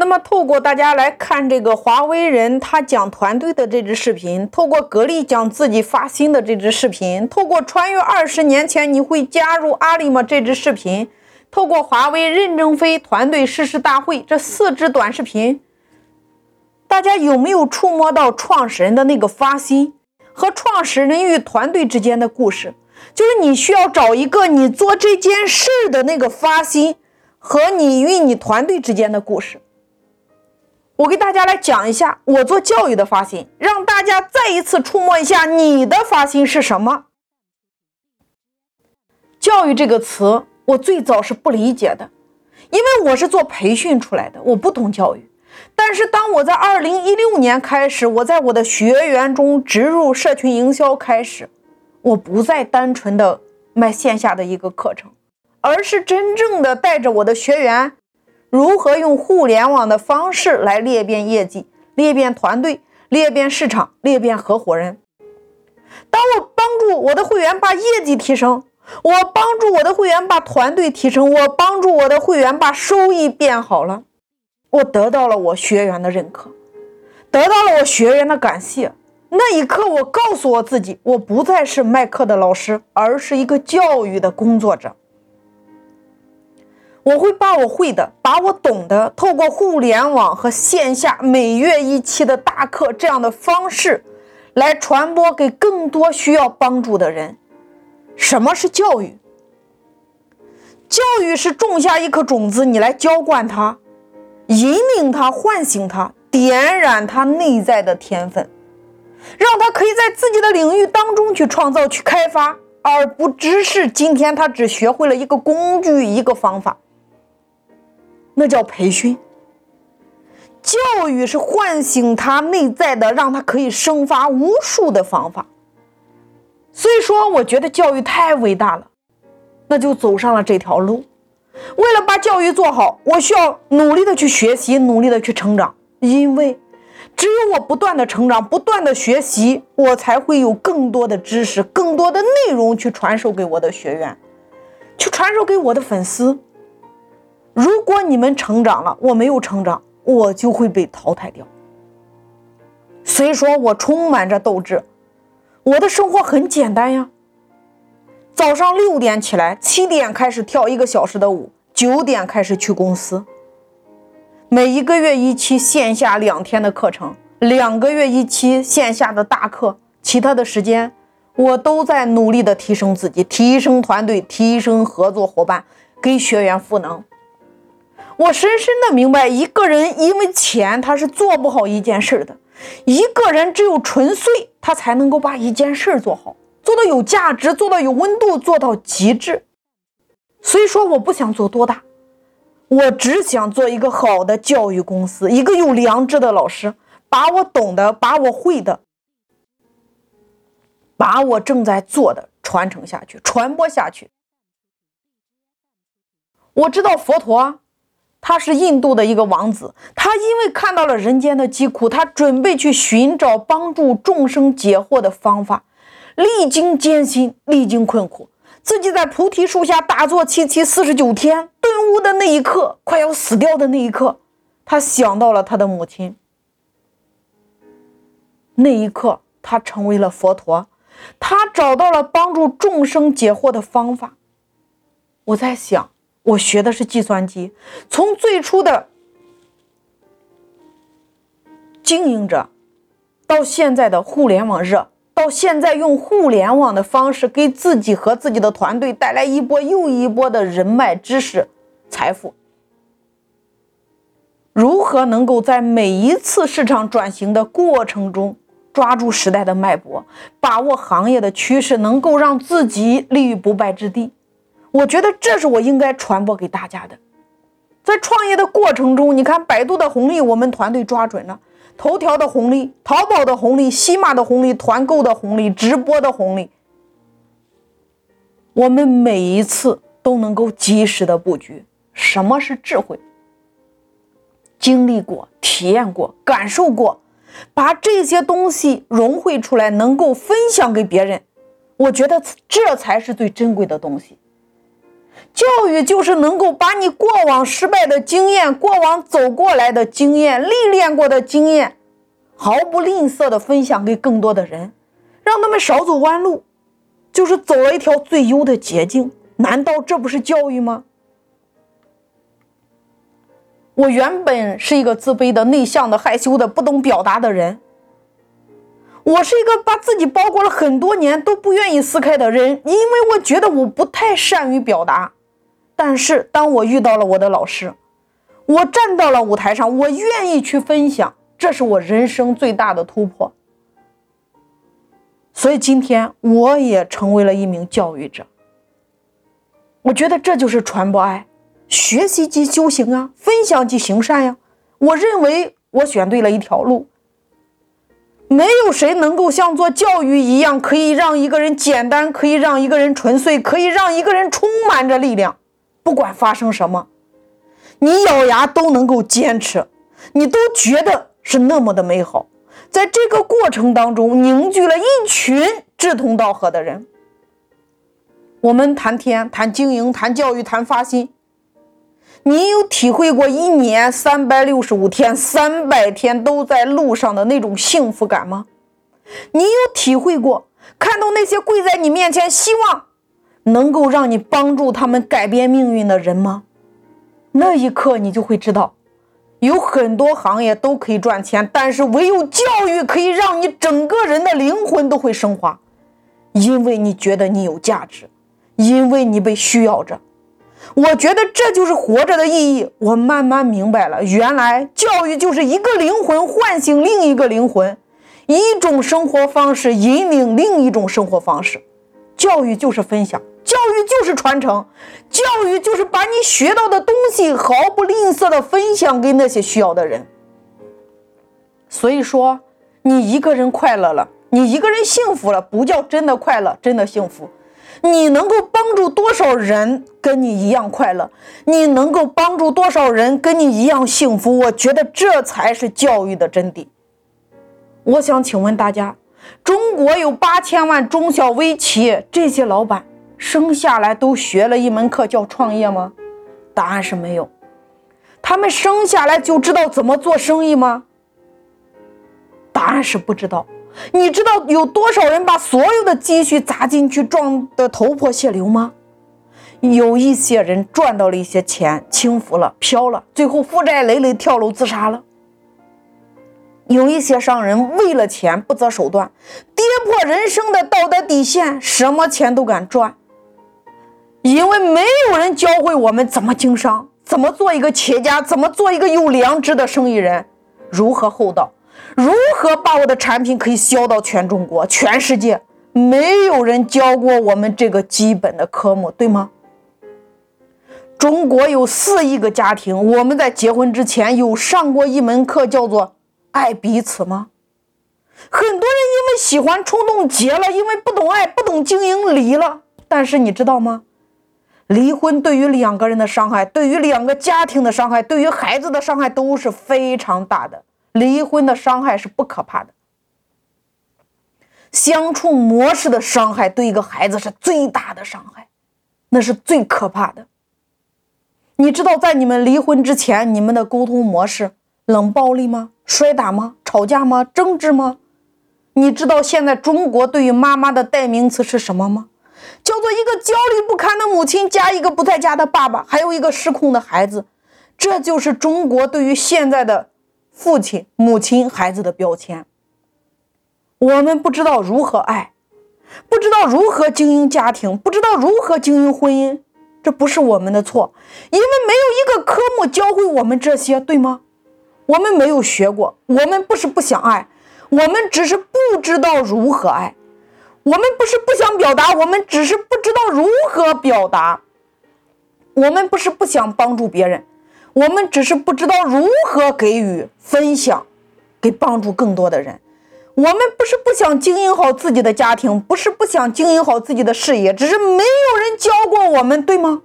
那么，透过大家来看这个华为人他讲团队的这支视频，透过格力讲自己发心的这支视频，透过穿越二十年前你会加入阿里吗这支视频，透过华为任正非团队誓师大会这四支短视频，大家有没有触摸到创始人的那个发心和创始人与团队之间的故事？就是你需要找一个你做这件事的那个发心和你与你团队之间的故事。我给大家来讲一下我做教育的发心，让大家再一次触摸一下你的发心是什么。教育这个词，我最早是不理解的，因为我是做培训出来的，我不懂教育。但是当我在二零一六年开始，我在我的学员中植入社群营销开始，我不再单纯的卖线下的一个课程，而是真正的带着我的学员。如何用互联网的方式来裂变业绩、裂变团队、裂变市场、裂变合伙人？当我帮助我的会员把业绩提升，我帮助我的会员把团队提升，我帮助我的会员把收益变好了，我得到了我学员的认可，得到了我学员的感谢。那一刻，我告诉我自己，我不再是卖课的老师，而是一个教育的工作者。我会把我会的、把我懂的，透过互联网和线下每月一期的大课这样的方式，来传播给更多需要帮助的人。什么是教育？教育是种下一颗种子，你来浇灌它，引领它，唤醒它，点燃它内在的天分，让它可以在自己的领域当中去创造、去开发，而不只是今天他只学会了一个工具、一个方法。那叫培训，教育是唤醒他内在的，让他可以生发无数的方法。所以说，我觉得教育太伟大了，那就走上了这条路。为了把教育做好，我需要努力的去学习，努力的去成长。因为只有我不断的成长，不断的学习，我才会有更多的知识、更多的内容去传授给我的学员，去传授给我的粉丝。如果你们成长了，我没有成长，我就会被淘汰掉。所以说我充满着斗志。我的生活很简单呀，早上六点起来，七点开始跳一个小时的舞，九点开始去公司。每一个月一期线下两天的课程，两个月一期线下的大课，其他的时间我都在努力的提升自己，提升团队，提升合作伙伴，给学员赋能。我深深的明白，一个人因为钱，他是做不好一件事的。一个人只有纯粹，他才能够把一件事做好，做到有价值，做到有温度，做到极致。所以说，我不想做多大，我只想做一个好的教育公司，一个有良知的老师，把我懂的，把我会的，把我正在做的传承下去，传播下去。我知道佛陀。他是印度的一个王子，他因为看到了人间的疾苦，他准备去寻找帮助众生解惑的方法，历经艰辛，历经困苦，自己在菩提树下打坐七七四十九天，顿悟的那一刻，快要死掉的那一刻，他想到了他的母亲，那一刻他成为了佛陀，他找到了帮助众生解惑的方法。我在想。我学的是计算机，从最初的经营者，到现在的互联网热，到现在用互联网的方式给自己和自己的团队带来一波又一波的人脉、知识、财富。如何能够在每一次市场转型的过程中抓住时代的脉搏，把握行业的趋势，能够让自己立于不败之地？我觉得这是我应该传播给大家的。在创业的过程中，你看百度的红利，我们团队抓准了；头条的红利、淘宝的红利、西马的红利、团购的红利、直播的红利，我们每一次都能够及时的布局。什么是智慧？经历过、体验过、感受过，把这些东西融汇出来，能够分享给别人。我觉得这才是最珍贵的东西。教育就是能够把你过往失败的经验、过往走过来的经验、历练过的经验，毫不吝啬的分享给更多的人，让他们少走弯路，就是走了一条最优的捷径。难道这不是教育吗？我原本是一个自卑的、内向的、害羞的、不懂表达的人。我是一个把自己包裹了很多年都不愿意撕开的人，因为我觉得我不太善于表达。但是当我遇到了我的老师，我站到了舞台上，我愿意去分享，这是我人生最大的突破。所以今天我也成为了一名教育者。我觉得这就是传播爱，学习即修行啊，分享即行善呀。我认为我选对了一条路。没有谁能够像做教育一样，可以让一个人简单，可以让一个人纯粹，可以让一个人充满着力量。不管发生什么，你咬牙都能够坚持，你都觉得是那么的美好。在这个过程当中，凝聚了一群志同道合的人。我们谈天、谈经营、谈教育、谈发心。你有体会过一年三百六十五天、三百天都在路上的那种幸福感吗？你有体会过看到那些跪在你面前，希望？能够让你帮助他们改变命运的人吗？那一刻，你就会知道，有很多行业都可以赚钱，但是唯有教育可以让你整个人的灵魂都会升华，因为你觉得你有价值，因为你被需要着。我觉得这就是活着的意义。我慢慢明白了，原来教育就是一个灵魂唤醒另一个灵魂，一种生活方式引领另一种生活方式。教育就是分享。教育就是传承，教育就是把你学到的东西毫不吝啬的分享给那些需要的人。所以说，你一个人快乐了，你一个人幸福了，不叫真的快乐，真的幸福。你能够帮助多少人跟你一样快乐？你能够帮助多少人跟你一样幸福？我觉得这才是教育的真谛。我想请问大家，中国有八千万中小微企业，这些老板。生下来都学了一门课叫创业吗？答案是没有。他们生下来就知道怎么做生意吗？答案是不知道。你知道有多少人把所有的积蓄砸进去，撞得头破血流吗？有一些人赚到了一些钱，轻浮了，飘了，最后负债累累，跳楼自杀了。有一些商人为了钱不择手段，跌破人生的道德底线，什么钱都敢赚。因为没有人教会我们怎么经商，怎么做一个企业家，怎么做一个有良知的生意人，如何厚道，如何把我的产品可以销到全中国、全世界，没有人教过我们这个基本的科目，对吗？中国有四亿个家庭，我们在结婚之前有上过一门课，叫做爱彼此吗？很多人因为喜欢冲动结了，因为不懂爱、不懂经营离了。但是你知道吗？离婚对于两个人的伤害，对于两个家庭的伤害，对于孩子的伤害都是非常大的。离婚的伤害是不可怕的，相处模式的伤害对一个孩子是最大的伤害，那是最可怕的。你知道在你们离婚之前，你们的沟通模式冷暴力吗？摔打吗？吵架吗？争执吗？你知道现在中国对于妈妈的代名词是什么吗？叫做一个焦虑不堪的母亲，加一个不在家的爸爸，还有一个失控的孩子，这就是中国对于现在的父亲、母亲、孩子的标签。我们不知道如何爱，不知道如何经营家庭，不知道如何经营婚姻，这不是我们的错，因为没有一个科目教会我们这些，对吗？我们没有学过，我们不是不想爱，我们只是不知道如何爱。我们不是不想表达，我们只是不知道如何表达。我们不是不想帮助别人，我们只是不知道如何给予分享，给帮助更多的人。我们不是不想经营好自己的家庭，不是不想经营好自己的事业，只是没有人教过我们，对吗？